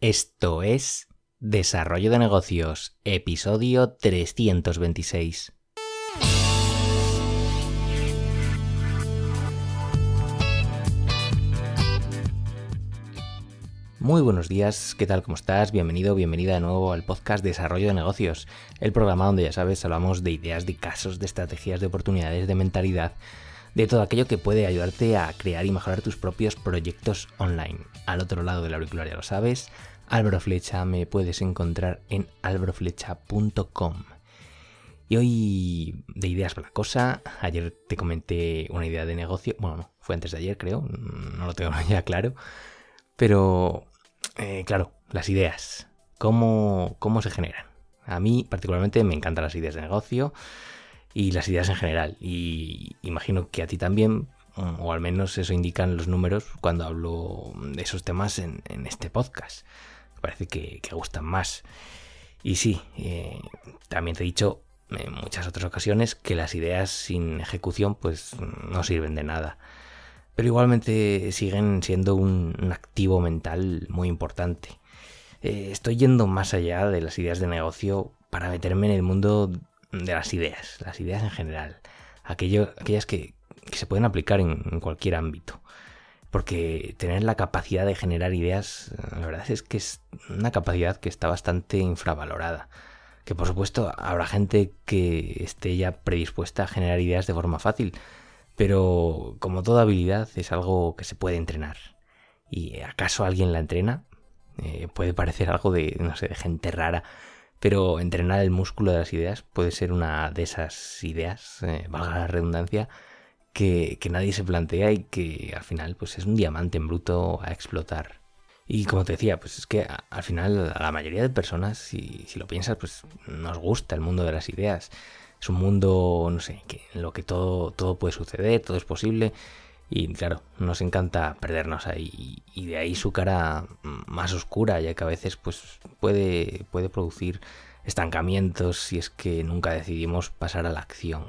Esto es Desarrollo de Negocios, episodio 326. Muy buenos días, ¿qué tal? ¿Cómo estás? Bienvenido, bienvenida de nuevo al podcast Desarrollo de Negocios, el programa donde ya sabes hablamos de ideas, de casos, de estrategias, de oportunidades, de mentalidad, de todo aquello que puede ayudarte a crear y mejorar tus propios proyectos online. Al otro lado del auricular ya lo sabes, Álvaro Flecha me puedes encontrar en alvaroflecha.com. Y hoy de ideas para la cosa, ayer te comenté una idea de negocio, bueno, no, fue antes de ayer creo, no lo tengo ya claro, pero eh, claro, las ideas, ¿cómo, ¿cómo se generan? A mí particularmente me encantan las ideas de negocio y las ideas en general. Y imagino que a ti también, o al menos eso indican los números cuando hablo de esos temas en, este podcast. Parece que, gustan más. Y sí, eh, también te he dicho en muchas otras ocasiones que las ideas sin ejecución pues no sirven de nada pero igualmente siguen siendo un, activo mental muy importante. Eh, estoy yendo más allá de las ideas de negocio para meterme en el mundo de las ideas, las ideas en general, aquello, aquellas que, se pueden aplicar en, cualquier ámbito. Porque tener la capacidad de generar ideas, la verdad es que es una capacidad que está bastante infravalorada. Que por supuesto habrá gente que esté ya predispuesta a generar ideas de forma fácil, pero como toda habilidad es algo que se puede entrenar. ¿Y acaso alguien la entrena? Eh, puede parecer algo de, no sé, de gente rara, pero entrenar el músculo de las ideas puede ser una de esas ideas, eh, valga la redundancia, que, nadie se plantea y que al final pues es un diamante en bruto a explotar. Y como te decía, pues es que al final a la mayoría de personas, si, si lo piensas, pues nos gusta el mundo de las ideas es un mundo, no sé, que, en lo que todo, todo puede suceder, todo es posible. Y claro, nos encanta perdernos ahí. Y de ahí su cara más oscura, ya que a veces pues, puede, puede producir estancamientos si es que nunca decidimos pasar a la acción.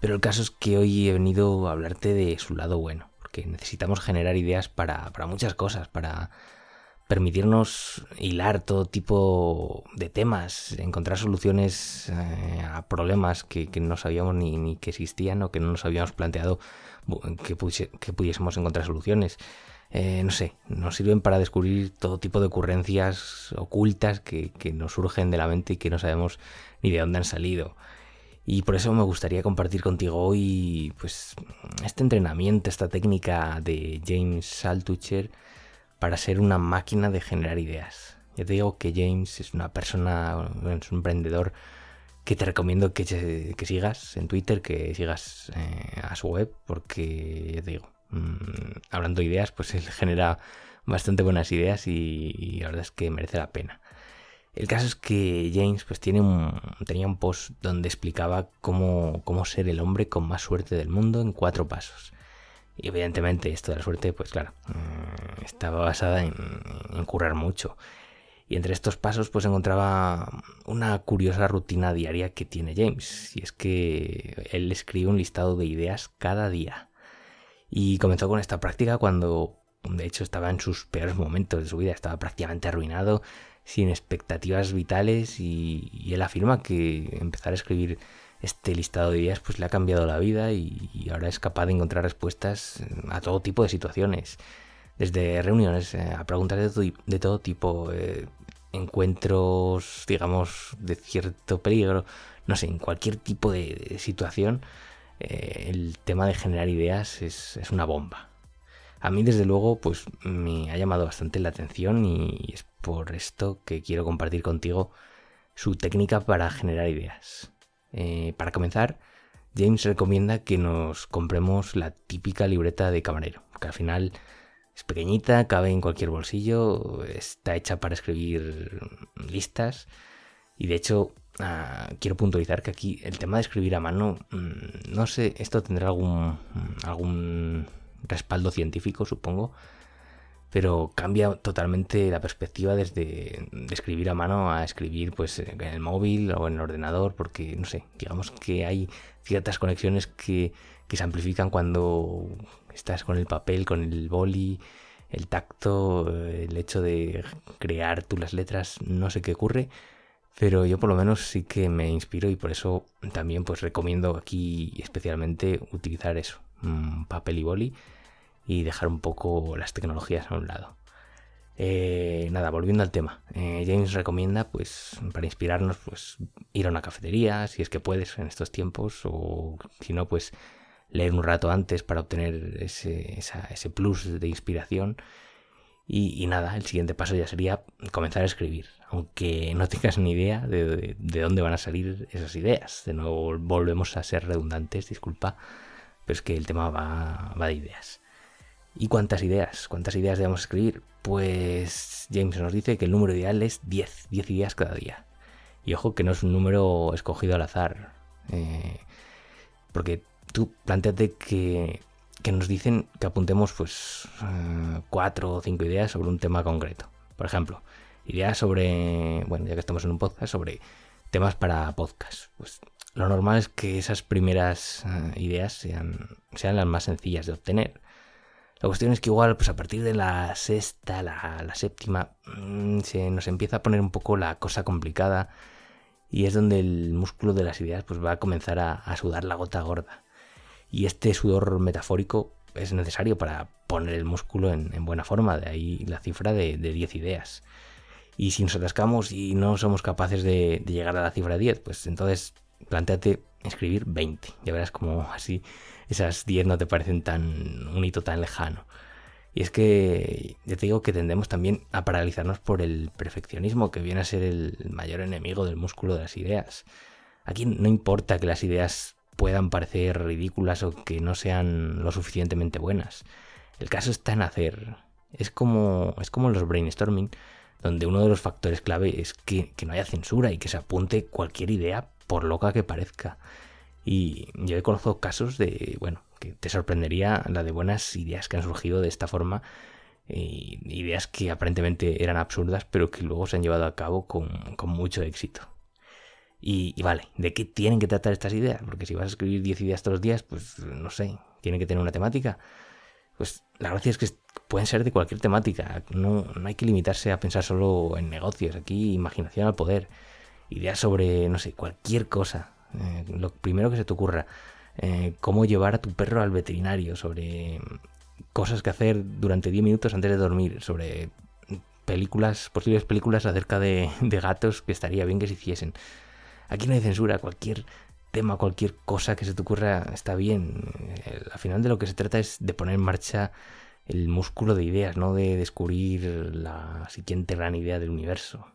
Pero el caso es que hoy he venido a hablarte de su lado bueno, porque necesitamos generar ideas para, para muchas cosas, para permitirnos hilar todo tipo de temas, encontrar soluciones eh, a problemas que, no sabíamos ni, que existían o que no nos habíamos planteado que, pudiésemos encontrar soluciones. Eh, no sé, nos sirven para descubrir todo tipo de ocurrencias ocultas que, que nos surgen de la mente y que no sabemos ni de dónde han salido. Y por eso me gustaría compartir contigo hoy pues este entrenamiento, esta técnica de James Altucher para ser una máquina de generar ideas. Ya te digo que James es una persona, es un emprendedor que te recomiendo que, sigas en Twitter, que sigas eh, a su web, porque te digo, mm, hablando de ideas, pues él genera bastante buenas ideas y, la verdad es que merece la pena. El caso es que James pues tiene un, tenía un post donde explicaba cómo, cómo ser el hombre con más suerte del mundo en cuatro pasos. Y evidentemente esto de la suerte, pues claro, mm, estaba basada en, currar mucho. Y entre estos pasos pues encontraba una curiosa rutina diaria que tiene James. Y es que él escribe un listado de ideas cada día. Y comenzó con esta práctica cuando de hecho estaba en sus peores momentos de su vida, estaba prácticamente arruinado, sin expectativas vitales y él afirma que empezar a escribir este listado de ideas pues le ha cambiado la vida y, ahora es capaz de encontrar respuestas a todo tipo de situaciones. Desde reuniones eh, a preguntas de, todo tipo, eh, encuentros, digamos, de cierto peligro, no sé, en cualquier tipo de, situación, eh, el tema de generar ideas es, es, una bomba. A mí, desde luego, pues me ha llamado bastante la atención y es por esto que quiero compartir contigo su técnica para generar ideas. Eh, para comenzar, James recomienda que nos compremos la típica libreta de camarero, que al final es pequeñita, cabe en cualquier bolsillo, está hecha para escribir listas. Y de hecho ah, quiero puntualizar que aquí el tema de escribir a mano, mm, no sé, esto tendrá algún, algún respaldo científico, supongo, pero cambia totalmente la perspectiva desde escribir a mano a escribir pues en el móvil o en el ordenador, porque no sé, digamos que hay ciertas conexiones que, se amplifican cuando estás con el papel, con el boli, el tacto, el hecho de crear tú las letras, no sé qué ocurre, pero yo por lo menos sí que me inspiro y por eso también pues recomiendo aquí especialmente utilizar eso, papel y boli y dejar un poco las tecnologías a un lado. Eh, nada, volviendo al tema. Eh, James recomienda, pues, para inspirarnos, pues, ir a una cafetería, si es que puedes en estos tiempos, o si no, pues, leer un rato antes para obtener ese, ese plus de inspiración. Y, nada, el siguiente paso ya sería comenzar a escribir, aunque no tengas ni idea de, de, dónde van a salir esas ideas. De nuevo volvemos a ser redundantes, disculpa, pero es que el tema va, va de ideas. ¿Y cuántas ideas? ¿Cuántas ideas debemos escribir? Pues James nos dice que el número ideal es 10, 10 ideas cada día. Y ojo que no es un número escogido al azar. Eh, porque tú planteate que, que, nos dicen que apuntemos pues 4 eh, o 5 ideas sobre un tema concreto. Por ejemplo, ideas sobre, bueno, ya que estamos en un podcast, sobre temas para podcast. Pues lo normal es que esas primeras eh, ideas sean, sean las más sencillas de obtener la cuestión es que igual, pues a partir de la sexta, la, séptima, mm, se nos empieza a poner un poco la cosa complicada y es donde el músculo de las ideas pues va a comenzar a, sudar la gota gorda. Y este sudor metafórico es necesario para poner el músculo en, buena forma, de ahí la cifra de, 10 ideas. Y si nos atascamos y no somos capaces de, de llegar a la cifra 10, pues entonces planteate escribir 20. Ya verás como así esas 10 no te parecen tan un hito tan lejano. Y es que ya te digo que tendemos también a paralizarnos por el perfeccionismo, que viene a ser el mayor enemigo del músculo de las ideas. Aquí no importa que las ideas puedan parecer ridículas o que no sean lo suficientemente buenas. El caso está en hacer. Es como, es como los brainstorming, donde uno de los factores clave es que, que no haya censura y que se apunte cualquier idea por loca que parezca. Y yo he conocido casos de, bueno, que te sorprendería la de buenas ideas que han surgido de esta forma. ideas que aparentemente eran absurdas, pero que luego se han llevado a cabo con, mucho éxito. Y, vale, ¿de qué tienen que tratar estas ideas? Porque si vas a escribir 10 ideas todos los días, pues no sé, tienen que tener una temática. Pues la gracia es que pueden ser de cualquier temática. No, no hay que limitarse a pensar solo en negocios. Aquí imaginación al poder. Ideas sobre, no sé, cualquier cosa. Eh, lo primero que se te ocurra. Eh, cómo llevar a tu perro al veterinario, sobre cosas que hacer durante 10 minutos antes de dormir, sobre películas, posibles películas acerca de, gatos que estaría bien que se hiciesen. Aquí no hay censura, cualquier tema, cualquier cosa que se te ocurra está bien. Eh, al final de lo que se trata es de poner en marcha el músculo de ideas, no de descubrir la siguiente gran idea del universo.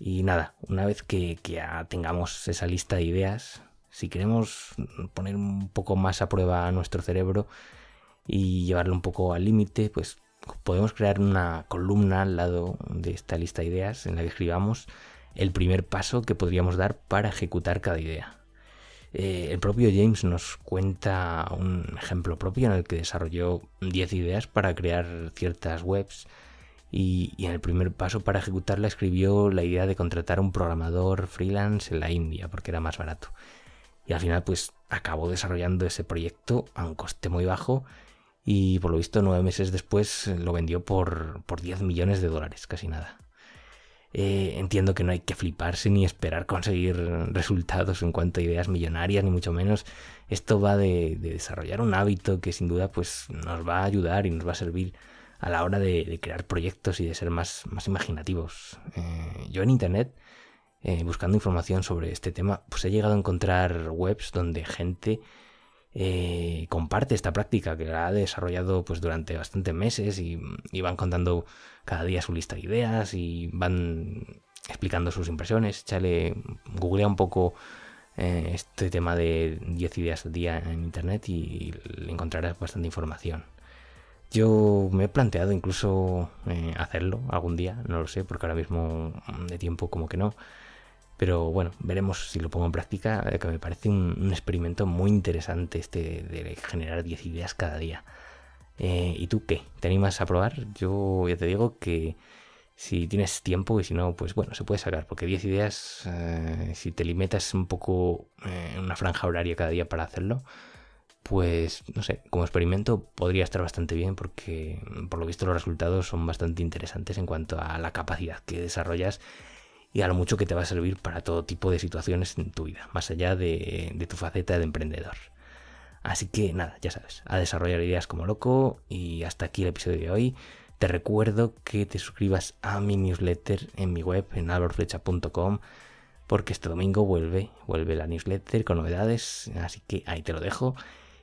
Y nada, una vez que, ya tengamos esa lista de ideas, si queremos poner un poco más a prueba nuestro cerebro y llevarlo un poco al límite, pues podemos crear una columna al lado de esta lista de ideas en la que escribamos el primer paso que podríamos dar para ejecutar cada idea. Eh, el propio James nos cuenta un ejemplo propio en el que desarrolló 10 ideas para crear ciertas webs y, en el primer paso para ejecutarla escribió la idea de contratar a un programador freelance en la India porque era más barato. Y al final pues acabó desarrollando ese proyecto a un coste muy bajo y por lo visto nueve meses después lo vendió por, por 10 millones de dólares, casi nada. Eh, entiendo que no hay que fliparse ni esperar conseguir resultados en cuanto a ideas millonarias, ni mucho menos. Esto va de, de desarrollar un hábito que sin duda pues nos va a ayudar y nos va a servir a la hora de, crear proyectos y de ser más, más imaginativos. Eh, yo en Internet, eh, buscando información sobre este tema, pues he llegado a encontrar webs donde gente eh, comparte esta práctica que la ha desarrollado pues durante bastantes meses y, van contando cada día su lista de ideas y van explicando sus impresiones. Échale, googlea un poco este tema de 10 ideas al día en internet y encontrarás bastante información. Yo me he planteado incluso eh, hacerlo algún día, no lo sé, porque ahora mismo mm, de tiempo como que no. Pero bueno, veremos si lo pongo en práctica, eh, que me parece un, experimento muy interesante este de generar 10 ideas cada día. Eh, ¿Y tú qué? ¿Te animas a probar? Yo ya te digo que si tienes tiempo y si no, pues bueno, se puede sacar, porque 10 ideas, si te limitas un poco en una franja horaria cada día para hacerlo, pues no sé, como experimento podría estar bastante bien porque por lo visto los resultados son bastante interesantes en cuanto a la capacidad que desarrollas y a lo mucho que te va a servir para todo tipo de situaciones en tu vida, más allá de, tu faceta de emprendedor. Así que nada, ya sabes, a desarrollar ideas como loco y hasta aquí el episodio de hoy. Te recuerdo que te suscribas a mi newsletter en mi web en alborflecha.com porque este domingo vuelve, vuelve la newsletter con novedades, así que ahí te lo dejo.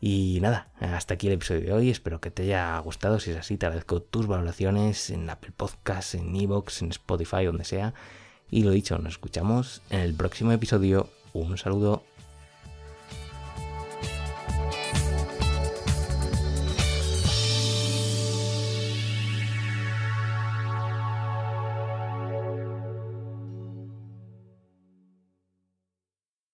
Y nada, hasta aquí el episodio de hoy. Espero que te haya gustado. Si es así, te agradezco tus valoraciones en Apple Podcasts, en Evox, en Spotify, donde sea. Y lo dicho, nos escuchamos en el próximo episodio. Un saludo.